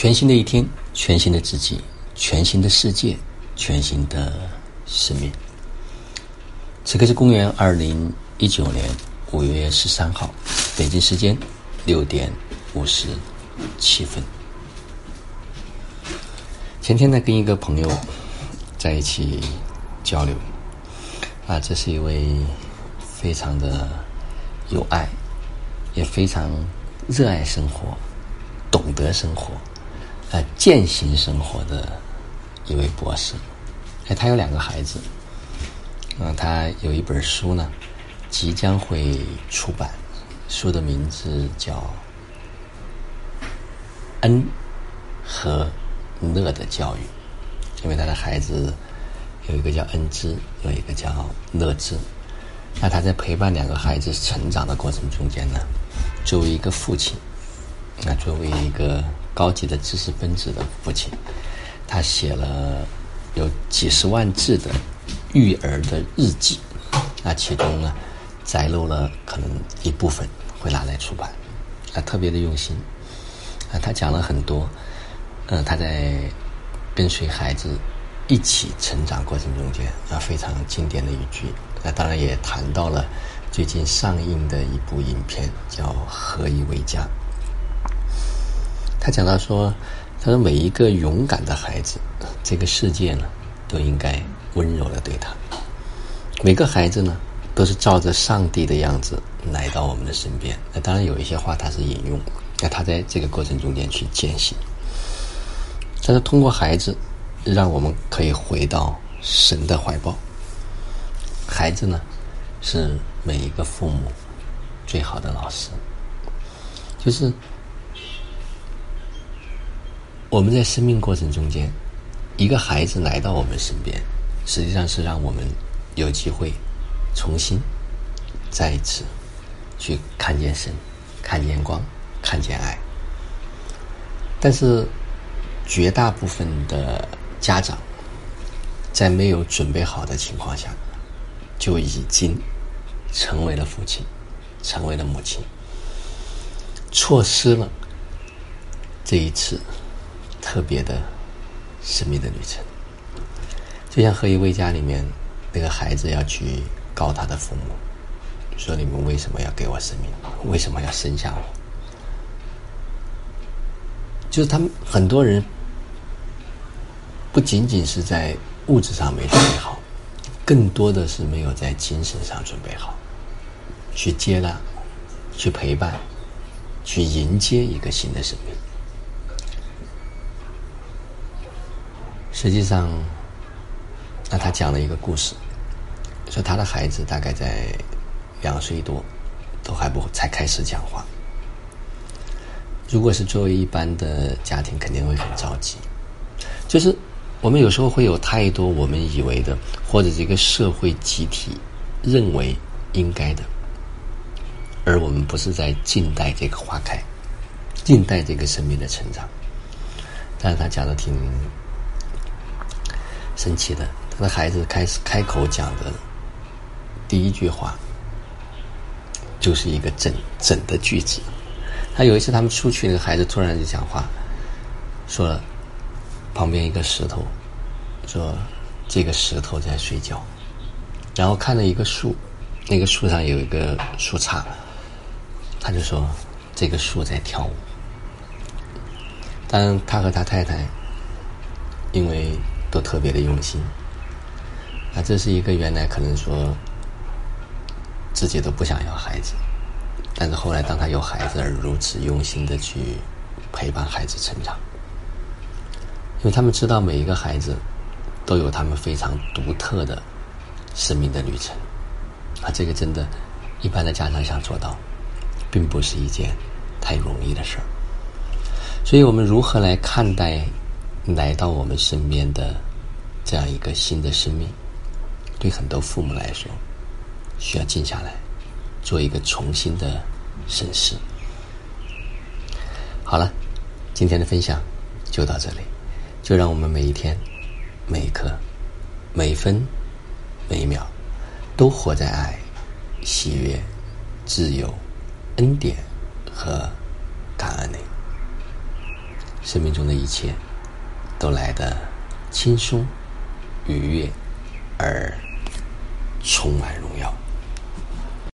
全新的一天，全新的自己，全新的世界，全新的生命。此刻是公元二零一九年五月十三号，北京时间六点五十七分。前天呢，跟一个朋友在一起交流，啊，这是一位非常的有爱，也非常热爱生活，懂得生活。呃，践行生活的一位博士，哎，他有两个孩子，嗯，他有一本书呢，即将会出版，书的名字叫《恩和乐的教育》，因为他的孩子有一个叫恩之，有一个叫乐之，那他在陪伴两个孩子成长的过程中间呢，作为一个父亲，那作为一个。高级的知识分子的父亲，他写了有几十万字的育儿的日记，那其中呢，摘录了可能一部分会拿来出版，啊，特别的用心，啊，他讲了很多，嗯，他在跟随孩子一起成长过程中间啊，非常经典的一句，那当然也谈到了最近上映的一部影片叫《何以为家》。他讲到说：“他说每一个勇敢的孩子，这个世界呢，都应该温柔的对他。每个孩子呢，都是照着上帝的样子来到我们的身边。那当然有一些话他是引用，那他在这个过程中间去践行。他说通过孩子，让我们可以回到神的怀抱。孩子呢，是每一个父母最好的老师，就是。”我们在生命过程中间，一个孩子来到我们身边，实际上是让我们有机会重新再一次去看见神、看见光、看见爱。但是，绝大部分的家长在没有准备好的情况下，就已经成为了父亲，成为了母亲，错失了这一次。特别的神秘的旅程，就像《何以为家》里面那个孩子要去告他的父母，说：“你们为什么要给我生命？为什么要生下我？”就是他们很多人不仅仅是在物质上没准备好，更多的是没有在精神上准备好，去接纳、去陪伴、去迎接一个新的生命。实际上，那他讲了一个故事，说他的孩子大概在两岁多，都还不才开始讲话。如果是作为一般的家庭，肯定会很着急。就是我们有时候会有太多我们以为的，或者这个社会集体认为应该的，而我们不是在静待这个花开，静待这个生命的成长。但是他讲的挺。神奇的，他的孩子开始开口讲的第一句话，就是一个整整的句子。他有一次他们出去，那个孩子突然就讲话，说旁边一个石头，说这个石头在睡觉，然后看到一个树，那个树上有一个树杈，他就说这个树在跳舞。当他和他太太因为。都特别的用心，啊，这是一个原来可能说自己都不想要孩子，但是后来当他有孩子而如此用心的去陪伴孩子成长，因为他们知道每一个孩子都有他们非常独特的生命的旅程，啊，这个真的，一般的家长想做到，并不是一件太容易的事儿，所以我们如何来看待？来到我们身边的这样一个新的生命，对很多父母来说，需要静下来，做一个重新的审视。好了，今天的分享就到这里，就让我们每一天、每一刻、每分、每一秒，都活在爱、喜悦、自由、恩典和感恩里。生命中的一切都来的轻松、愉悦而充满荣耀。